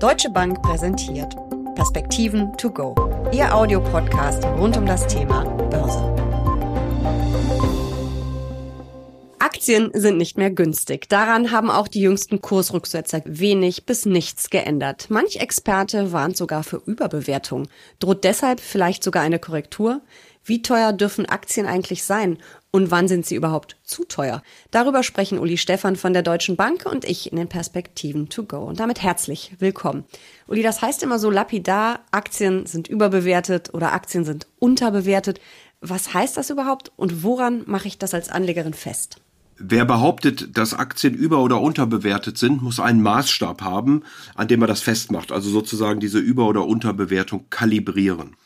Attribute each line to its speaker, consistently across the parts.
Speaker 1: Deutsche Bank präsentiert Perspektiven to go. Ihr Audiopodcast rund um das Thema Börse. Aktien sind nicht mehr günstig. Daran haben auch die jüngsten Kursrücksetzer wenig bis nichts geändert. Manch Experte warnt sogar für Überbewertung. Droht deshalb vielleicht sogar eine Korrektur? Wie teuer dürfen Aktien eigentlich sein? Und wann sind sie überhaupt zu teuer? Darüber sprechen Uli Stefan von der Deutschen Bank und ich in den Perspektiven to go. Und damit herzlich willkommen. Uli, das heißt immer so lapidar, Aktien sind überbewertet oder Aktien sind unterbewertet. Was heißt das überhaupt und woran mache ich das als Anlegerin fest?
Speaker 2: Wer behauptet, dass Aktien über- oder unterbewertet sind, muss einen Maßstab haben, an dem er das festmacht. Also sozusagen diese Über- oder Unterbewertung kalibrieren.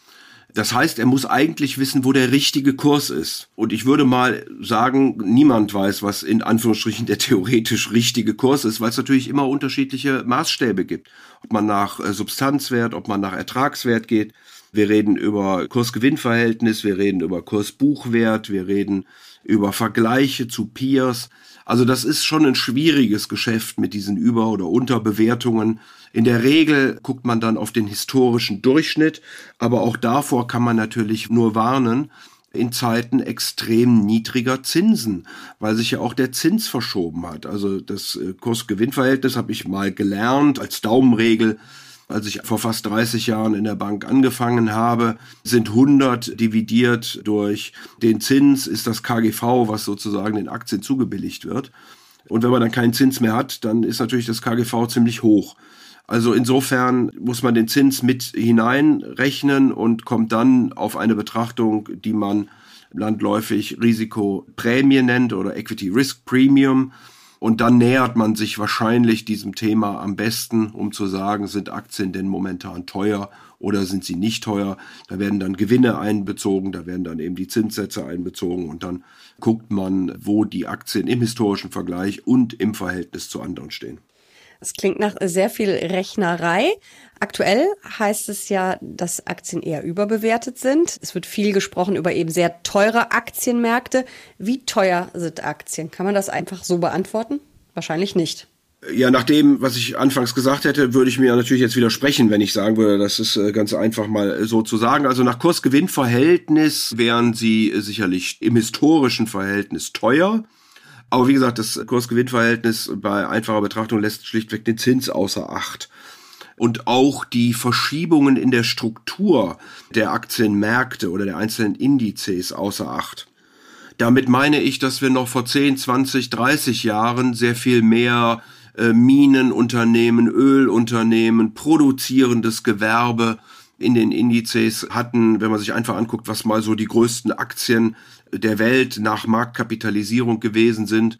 Speaker 2: Das heißt, er muss eigentlich wissen, wo der richtige Kurs ist. Und ich würde mal sagen, niemand weiß, was in Anführungsstrichen der theoretisch richtige Kurs ist, weil es natürlich immer unterschiedliche Maßstäbe gibt. Ob man nach äh, Substanzwert, ob man nach Ertragswert geht. Wir reden über Kurs-Gewinn-Verhältnis, wir reden über Kurs-Buchwert, wir reden über Vergleiche zu Peers. Also das ist schon ein schwieriges Geschäft mit diesen Über- oder Unterbewertungen. In der Regel guckt man dann auf den historischen Durchschnitt, aber auch davor kann man natürlich nur warnen, in Zeiten extrem niedriger Zinsen, weil sich ja auch der Zins verschoben hat. Also das äh, Kurs-Gewinn-Verhältnis habe ich mal gelernt als Daumenregel. Als ich vor fast 30 Jahren in der Bank angefangen habe, sind 100 dividiert durch den Zins, ist das KGV, was sozusagen den Aktien zugebilligt wird. Und wenn man dann keinen Zins mehr hat, dann ist natürlich das KGV ziemlich hoch. Also insofern muss man den Zins mit hineinrechnen und kommt dann auf eine Betrachtung, die man landläufig Risikoprämie nennt oder Equity Risk Premium. Und dann nähert man sich wahrscheinlich diesem Thema am besten, um zu sagen, sind Aktien denn momentan teuer oder sind sie nicht teuer. Da werden dann Gewinne einbezogen, da werden dann eben die Zinssätze einbezogen und dann guckt man, wo die Aktien im historischen Vergleich und im Verhältnis zu anderen stehen.
Speaker 1: Es klingt nach sehr viel Rechnerei. Aktuell heißt es ja, dass Aktien eher überbewertet sind. Es wird viel gesprochen über eben sehr teure Aktienmärkte. Wie teuer sind Aktien? Kann man das einfach so beantworten? Wahrscheinlich nicht.
Speaker 2: Ja, nach dem, was ich anfangs gesagt hätte, würde ich mir natürlich jetzt widersprechen, wenn ich sagen würde, das ist äh, ganz einfach mal so zu sagen. Also nach Kurs-Gewinn-Verhältnis wären sie sicherlich im historischen Verhältnis teuer. Aber wie gesagt, das Kurs-Gewinn-Verhältnis bei einfacher Betrachtung lässt schlichtweg den Zins außer Acht. Und auch die Verschiebungen in der Struktur der Aktienmärkte oder der einzelnen Indizes außer Acht. Damit meine ich, dass wir noch vor 10, 20, 30 Jahren sehr viel mehr äh, Minenunternehmen, Ölunternehmen, produzierendes Gewerbe in den Indizes hatten, wenn man sich einfach anguckt, was mal so die größten Aktien der Welt nach Marktkapitalisierung gewesen sind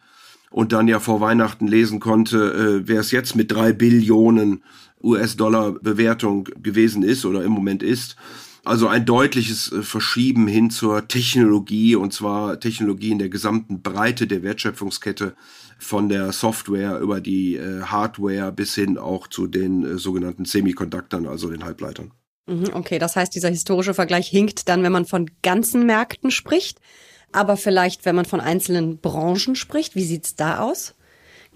Speaker 2: und dann ja vor Weihnachten lesen konnte, äh, wer es jetzt mit drei Billionen US-Dollar Bewertung gewesen ist oder im Moment ist. Also ein deutliches äh, Verschieben hin zur Technologie und zwar Technologie in der gesamten Breite der Wertschöpfungskette von der Software über die äh, Hardware bis hin auch zu den äh, sogenannten Semiconductern, also den Halbleitern.
Speaker 1: Mhm, okay, das heißt, dieser historische Vergleich hinkt dann, wenn man von ganzen Märkten spricht. Aber vielleicht, wenn man von einzelnen Branchen spricht, wie sieht's da aus?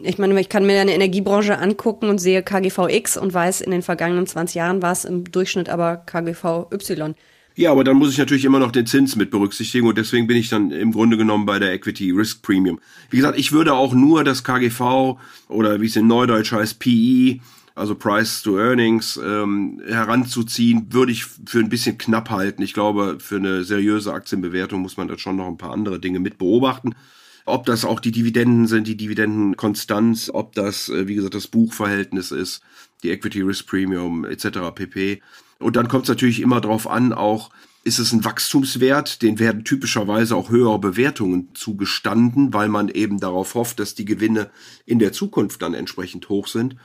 Speaker 1: Ich meine, ich kann mir eine Energiebranche angucken und sehe KGVX und weiß, in den vergangenen 20 Jahren war es im Durchschnitt aber KGVY.
Speaker 2: Ja, aber dann muss ich natürlich immer noch den Zins mit berücksichtigen und deswegen bin ich dann im Grunde genommen bei der Equity Risk Premium. Wie gesagt, ich würde auch nur das KGV oder wie es in Neudeutsch heißt, PE also Price to Earnings, ähm, heranzuziehen, würde ich für ein bisschen knapp halten. Ich glaube, für eine seriöse Aktienbewertung muss man da schon noch ein paar andere Dinge mit beobachten. Ob das auch die Dividenden sind, die Dividendenkonstanz, ob das, äh, wie gesagt, das Buchverhältnis ist, die Equity Risk Premium etc. pp. Und dann kommt es natürlich immer darauf an, auch ist es ein Wachstumswert, den werden typischerweise auch höhere Bewertungen zugestanden, weil man eben darauf hofft, dass die Gewinne in der Zukunft dann entsprechend hoch sind.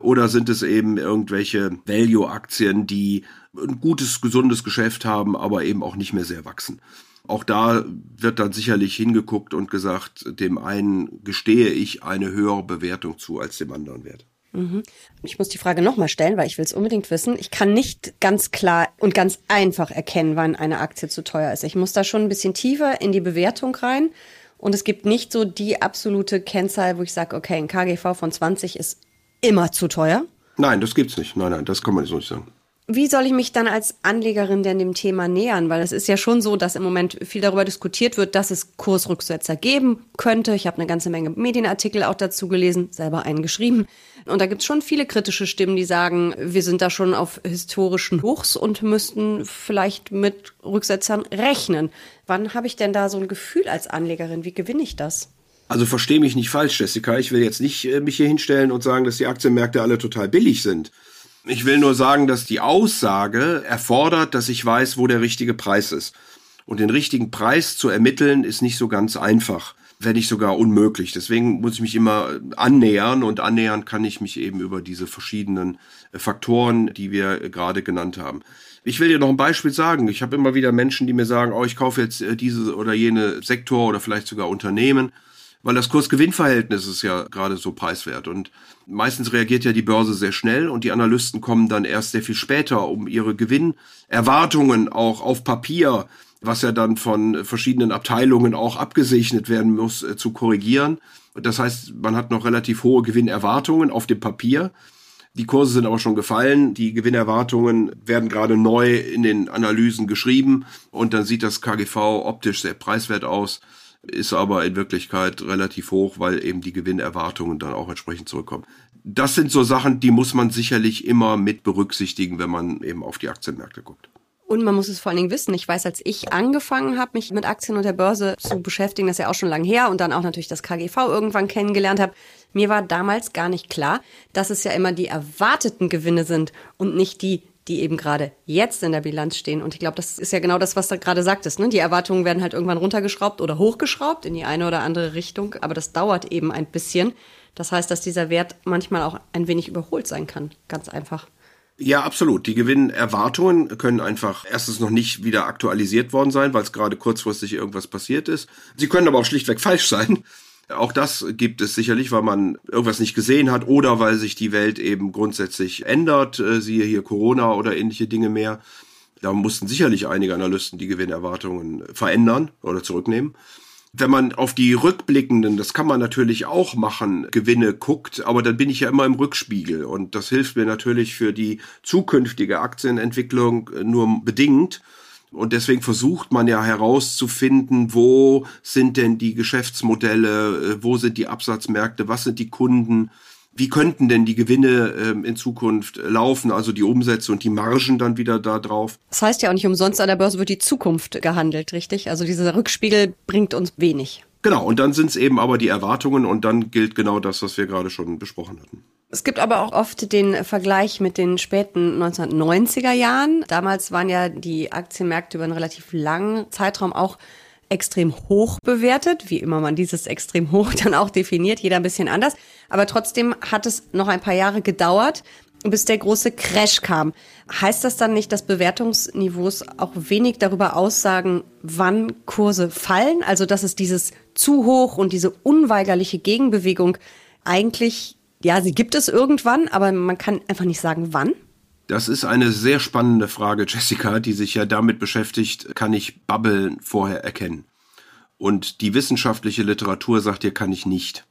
Speaker 2: Oder sind es eben irgendwelche Value-Aktien, die ein gutes, gesundes Geschäft haben, aber eben auch nicht mehr sehr wachsen? Auch da wird dann sicherlich hingeguckt und gesagt, dem einen gestehe ich eine höhere Bewertung zu als dem anderen Wert.
Speaker 1: Mhm. Ich muss die Frage nochmal stellen, weil ich will es unbedingt wissen. Ich kann nicht ganz klar und ganz einfach erkennen, wann eine Aktie zu teuer ist. Ich muss da schon ein bisschen tiefer in die Bewertung rein. Und es gibt nicht so die absolute Kennzahl, wo ich sage, okay, ein KGV von 20 ist immer zu teuer?
Speaker 2: Nein, das gibt's nicht. Nein, nein, das kann man so nicht sagen.
Speaker 1: Wie soll ich mich dann als Anlegerin denn dem Thema nähern? Weil es ist ja schon so, dass im Moment viel darüber diskutiert wird, dass es Kursrücksetzer geben könnte. Ich habe eine ganze Menge Medienartikel auch dazu gelesen, selber einen geschrieben. Und da gibt es schon viele kritische Stimmen, die sagen, wir sind da schon auf historischen Hochs und müssten vielleicht mit Rücksetzern rechnen. Wann habe ich denn da so ein Gefühl als Anlegerin? Wie gewinne ich das?
Speaker 2: Also verstehe mich nicht falsch, Jessica. Ich will jetzt nicht äh, mich hier hinstellen und sagen, dass die Aktienmärkte alle total billig sind. Ich will nur sagen, dass die Aussage erfordert, dass ich weiß, wo der richtige Preis ist. Und den richtigen Preis zu ermitteln, ist nicht so ganz einfach, wenn nicht sogar unmöglich. Deswegen muss ich mich immer annähern und annähern kann ich mich eben über diese verschiedenen äh, Faktoren, die wir gerade genannt haben. Ich will dir noch ein Beispiel sagen. Ich habe immer wieder Menschen, die mir sagen, oh, ich kaufe jetzt äh, diese oder jene Sektor oder vielleicht sogar Unternehmen weil das Kurs-Gewinn-Verhältnis ist ja gerade so preiswert. Und meistens reagiert ja die Börse sehr schnell und die Analysten kommen dann erst sehr viel später, um ihre Gewinnerwartungen auch auf Papier, was ja dann von verschiedenen Abteilungen auch abgesegnet werden muss, äh, zu korrigieren. Das heißt, man hat noch relativ hohe Gewinnerwartungen auf dem Papier. Die Kurse sind aber schon gefallen. Die Gewinnerwartungen werden gerade neu in den Analysen geschrieben und dann sieht das KGV optisch sehr preiswert aus ist aber in Wirklichkeit relativ hoch, weil eben die Gewinnerwartungen dann auch entsprechend zurückkommen. Das sind so Sachen, die muss man sicherlich immer mit berücksichtigen, wenn man eben auf die Aktienmärkte guckt.
Speaker 1: Und man muss es vor allen Dingen wissen. Ich weiß, als ich angefangen habe, mich mit Aktien und der Börse zu beschäftigen, das ist ja auch schon lange her und dann auch natürlich das KGV irgendwann kennengelernt habe, mir war damals gar nicht klar, dass es ja immer die erwarteten Gewinne sind und nicht die die eben gerade jetzt in der Bilanz stehen. Und ich glaube, das ist ja genau das, was du gerade sagtest. Ne? Die Erwartungen werden halt irgendwann runtergeschraubt oder hochgeschraubt in die eine oder andere Richtung. Aber das dauert eben ein bisschen. Das heißt, dass dieser Wert manchmal auch ein wenig überholt sein kann. Ganz einfach.
Speaker 2: Ja, absolut. Die Gewinnerwartungen können einfach erstens noch nicht wieder aktualisiert worden sein, weil es gerade kurzfristig irgendwas passiert ist. Sie können aber auch schlichtweg falsch sein. Auch das gibt es sicherlich, weil man irgendwas nicht gesehen hat oder weil sich die Welt eben grundsätzlich ändert, äh, siehe hier Corona oder ähnliche Dinge mehr. Da mussten sicherlich einige Analysten die Gewinnerwartungen verändern oder zurücknehmen. Wenn man auf die rückblickenden, das kann man natürlich auch machen, Gewinne guckt, aber dann bin ich ja immer im Rückspiegel und das hilft mir natürlich für die zukünftige Aktienentwicklung nur bedingt. Und deswegen versucht man ja herauszufinden, wo sind denn die Geschäftsmodelle, äh, wo sind die Absatzmärkte, was sind die Kunden, wie könnten denn die Gewinne ähm, in Zukunft laufen, also die Umsätze und die Margen dann wieder da drauf.
Speaker 1: Das heißt ja auch nicht umsonst, an der Börse wird die Zukunft gehandelt, richtig? Also dieser Rückspiegel bringt uns wenig.
Speaker 2: Genau, und dann sind es eben aber die Erwartungen und dann gilt genau das, was wir gerade schon besprochen hatten.
Speaker 1: Es gibt aber auch oft den Vergleich mit den späten 1990er Jahren. Damals waren ja die Aktienmärkte über einen relativ langen Zeitraum auch extrem hoch bewertet, wie immer man dieses extrem hoch dann auch definiert, jeder ein bisschen anders. Aber trotzdem hat es noch ein paar Jahre gedauert, bis der große Crash kam. Heißt das dann nicht, dass Bewertungsniveaus auch wenig darüber aussagen, wann Kurse fallen? Also dass es dieses zu hoch und diese unweigerliche Gegenbewegung eigentlich ja, sie gibt es irgendwann, aber man kann einfach nicht sagen, wann.
Speaker 2: Das ist eine sehr spannende Frage, Jessica, die sich ja damit beschäftigt, kann ich Bubble vorher erkennen? Und die wissenschaftliche Literatur sagt dir, kann ich nicht.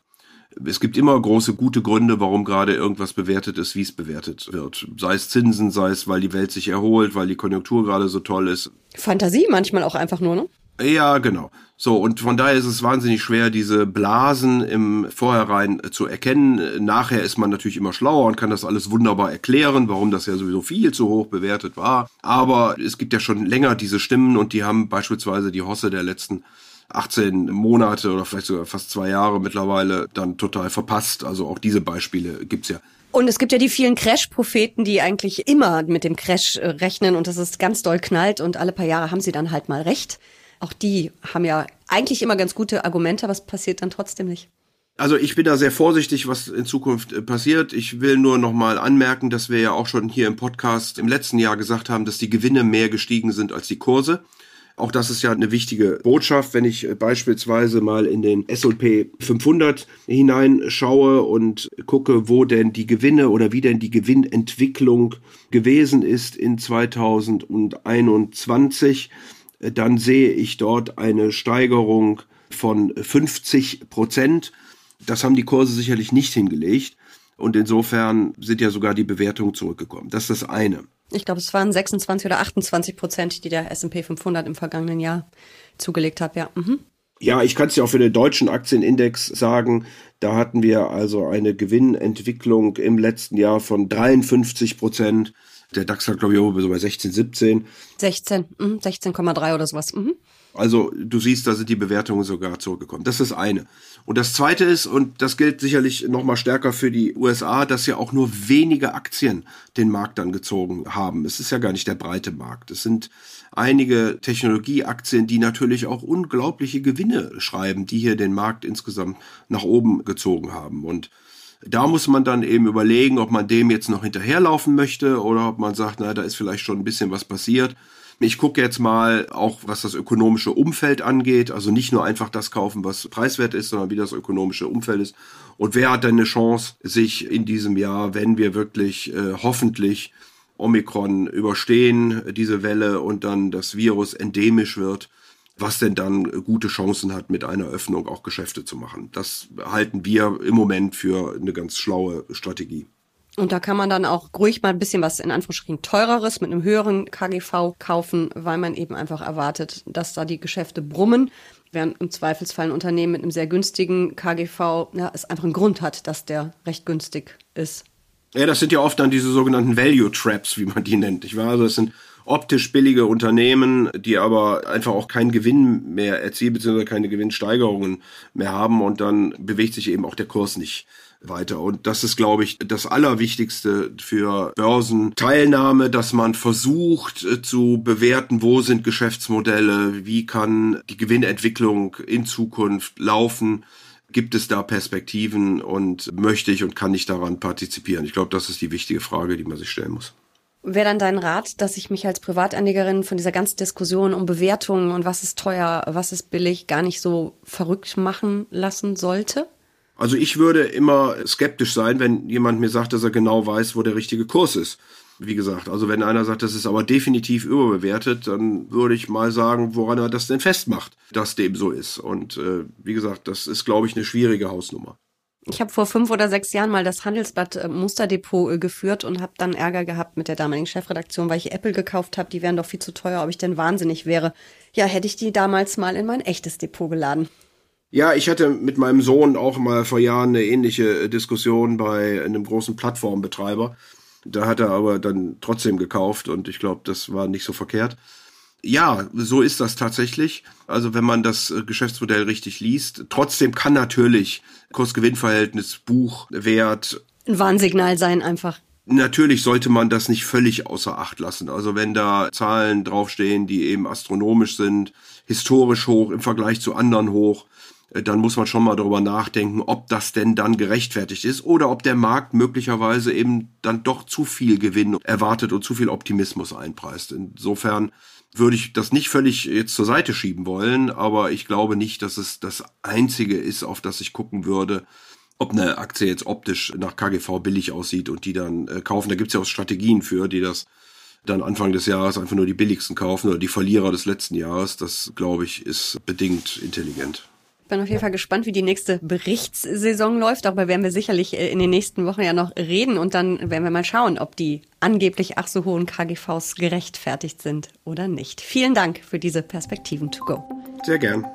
Speaker 2: Es gibt immer große gute Gründe, warum gerade irgendwas bewertet ist, wie es bewertet wird. Sei es Zinsen, sei es, weil die Welt sich erholt, weil die Konjunktur gerade so toll ist.
Speaker 1: Fantasie manchmal auch einfach nur, ne?
Speaker 2: Ja, genau. So, und von daher ist es wahnsinnig schwer, diese Blasen im Vorhinein zu erkennen. Nachher ist man natürlich immer schlauer und kann das alles wunderbar erklären, warum das ja sowieso viel zu hoch bewertet war. Aber es gibt ja schon länger diese Stimmen und die haben beispielsweise die Hosse der letzten 18 Monate oder vielleicht sogar fast zwei Jahre mittlerweile dann total verpasst. Also auch diese Beispiele gibt's ja.
Speaker 1: Und es gibt ja die vielen Crash-Propheten, die eigentlich immer mit dem Crash äh, rechnen und das ist ganz doll knallt und alle paar Jahre haben sie dann halt mal recht. Auch die haben ja eigentlich immer ganz gute Argumente, was passiert dann trotzdem nicht.
Speaker 2: Also ich bin da sehr vorsichtig, was in Zukunft äh, passiert. Ich will nur noch mal anmerken, dass wir ja auch schon hier im Podcast im letzten Jahr gesagt haben, dass die Gewinne mehr gestiegen sind als die Kurse. Auch das ist ja eine wichtige Botschaft, wenn ich äh, beispielsweise mal in den S&P 500 hineinschaue und gucke, wo denn die Gewinne oder wie denn die Gewinnentwicklung gewesen ist in 2021 dann sehe ich dort eine Steigerung von 50 Prozent. Das haben die Kurse sicherlich nicht hingelegt. Und insofern sind ja sogar die Bewertungen zurückgekommen. Das ist das eine.
Speaker 1: Ich glaube, es waren 26 oder 28 Prozent, die der S&P 500 im vergangenen Jahr zugelegt hat, ja. Mhm.
Speaker 2: Ja, ich kann es ja auch für den deutschen Aktienindex sagen. Da hatten wir also eine Gewinnentwicklung im letzten Jahr von 53 Prozent. Der DAX hat, glaube ich, so bei 16, 17.
Speaker 1: 16, 16,3 oder sowas. Mhm.
Speaker 2: Also du siehst, da sind die Bewertungen sogar zurückgekommen. Das ist das eine. Und das zweite ist, und das gilt sicherlich noch mal stärker für die USA, dass ja auch nur wenige Aktien den Markt dann gezogen haben. Es ist ja gar nicht der breite Markt. Es sind einige Technologieaktien, die natürlich auch unglaubliche Gewinne schreiben, die hier den Markt insgesamt nach oben gezogen haben. Und da muss man dann eben überlegen, ob man dem jetzt noch hinterherlaufen möchte oder ob man sagt, na, da ist vielleicht schon ein bisschen was passiert. Ich gucke jetzt mal auch, was das ökonomische Umfeld angeht. Also nicht nur einfach das kaufen, was preiswert ist, sondern wie das ökonomische Umfeld ist. Und wer hat denn eine Chance, sich in diesem Jahr, wenn wir wirklich äh, hoffentlich Omikron überstehen, diese Welle und dann das Virus endemisch wird, was denn dann gute Chancen hat, mit einer Öffnung auch Geschäfte zu machen. Das halten wir im Moment für eine ganz schlaue Strategie.
Speaker 1: Und da kann man dann auch ruhig mal ein bisschen was in Anführungsstrichen teureres mit einem höheren KGV kaufen, weil man eben einfach erwartet, dass da die Geschäfte brummen. Während im Zweifelsfall ein Unternehmen mit einem sehr günstigen KGV, ja, es einfach einen Grund hat, dass der recht günstig ist.
Speaker 2: Ja, das sind ja oft dann diese sogenannten Value Traps, wie man die nennt. Ich weiß, also das sind optisch billige Unternehmen, die aber einfach auch keinen Gewinn mehr erzielen, beziehungsweise keine Gewinnsteigerungen mehr haben und dann bewegt sich eben auch der Kurs nicht weiter. Und das ist, glaube ich, das Allerwichtigste für Börsenteilnahme, dass man versucht äh, zu bewerten, wo sind Geschäftsmodelle, wie kann die Gewinnentwicklung in Zukunft laufen. Gibt es da Perspektiven und möchte ich und kann ich daran partizipieren? Ich glaube, das ist die wichtige Frage, die man sich stellen muss.
Speaker 1: Wäre dann dein Rat, dass ich mich als Privatanlegerin von dieser ganzen Diskussion um Bewertungen und was ist teuer, was ist billig, gar nicht so verrückt machen lassen sollte?
Speaker 2: Also ich würde immer skeptisch sein, wenn jemand mir sagt, dass er genau weiß, wo der richtige Kurs ist. Wie gesagt, also wenn einer sagt, das ist aber definitiv überbewertet, dann würde ich mal sagen, woran er das denn festmacht, dass dem so ist. Und äh, wie gesagt, das ist, glaube ich, eine schwierige Hausnummer.
Speaker 1: Ich habe vor fünf oder sechs Jahren mal das Handelsblatt äh, Musterdepot äh, geführt und habe dann Ärger gehabt mit der damaligen Chefredaktion, weil ich Apple gekauft habe. Die wären doch viel zu teuer, ob ich denn wahnsinnig wäre. Ja, hätte ich die damals mal in mein echtes Depot geladen.
Speaker 2: Ja, ich hatte mit meinem Sohn auch mal vor Jahren eine ähnliche äh, Diskussion bei einem großen Plattformbetreiber. Da hat er aber dann trotzdem gekauft und ich glaube, das war nicht so verkehrt. Ja, so ist das tatsächlich. Also wenn man das äh, Geschäftsmodell richtig liest. Trotzdem kann natürlich Kurs-Gewinn-Verhältnis, Buch, Wert.
Speaker 1: Ein Warnsignal sein einfach.
Speaker 2: Natürlich sollte man das nicht völlig außer Acht lassen. Also wenn da Zahlen draufstehen, die eben astronomisch sind, historisch hoch im Vergleich zu anderen hoch, äh, dann muss man schon mal darüber nachdenken, ob das denn dann gerechtfertigt ist oder ob der Markt möglicherweise eben dann doch zu viel Gewinn erwartet und zu viel Optimismus einpreist. Insofern würde ich das nicht völlig jetzt zur Seite schieben wollen, aber ich glaube nicht, dass es das einzige ist, auf das ich gucken würde, ob eine Aktie jetzt optisch nach KGV billig aussieht und die dann äh, kaufen. Da gibt es ja auch Strategien für, die das dann Anfang des Jahres einfach nur die billigsten kaufen oder die Verlierer des letzten Jahres. Das, glaube ich, ist bedingt intelligent
Speaker 1: bin auf jeden Fall gespannt, wie die nächste Berichtssaison läuft. Darüber werden wir sicherlich äh, in den nächsten Wochen ja noch reden und dann werden wir mal schauen, ob die angeblich ach so hohen KGVs gerechtfertigt sind oder nicht. Vielen Dank für diese Perspektiven to go.
Speaker 2: Sehr gern.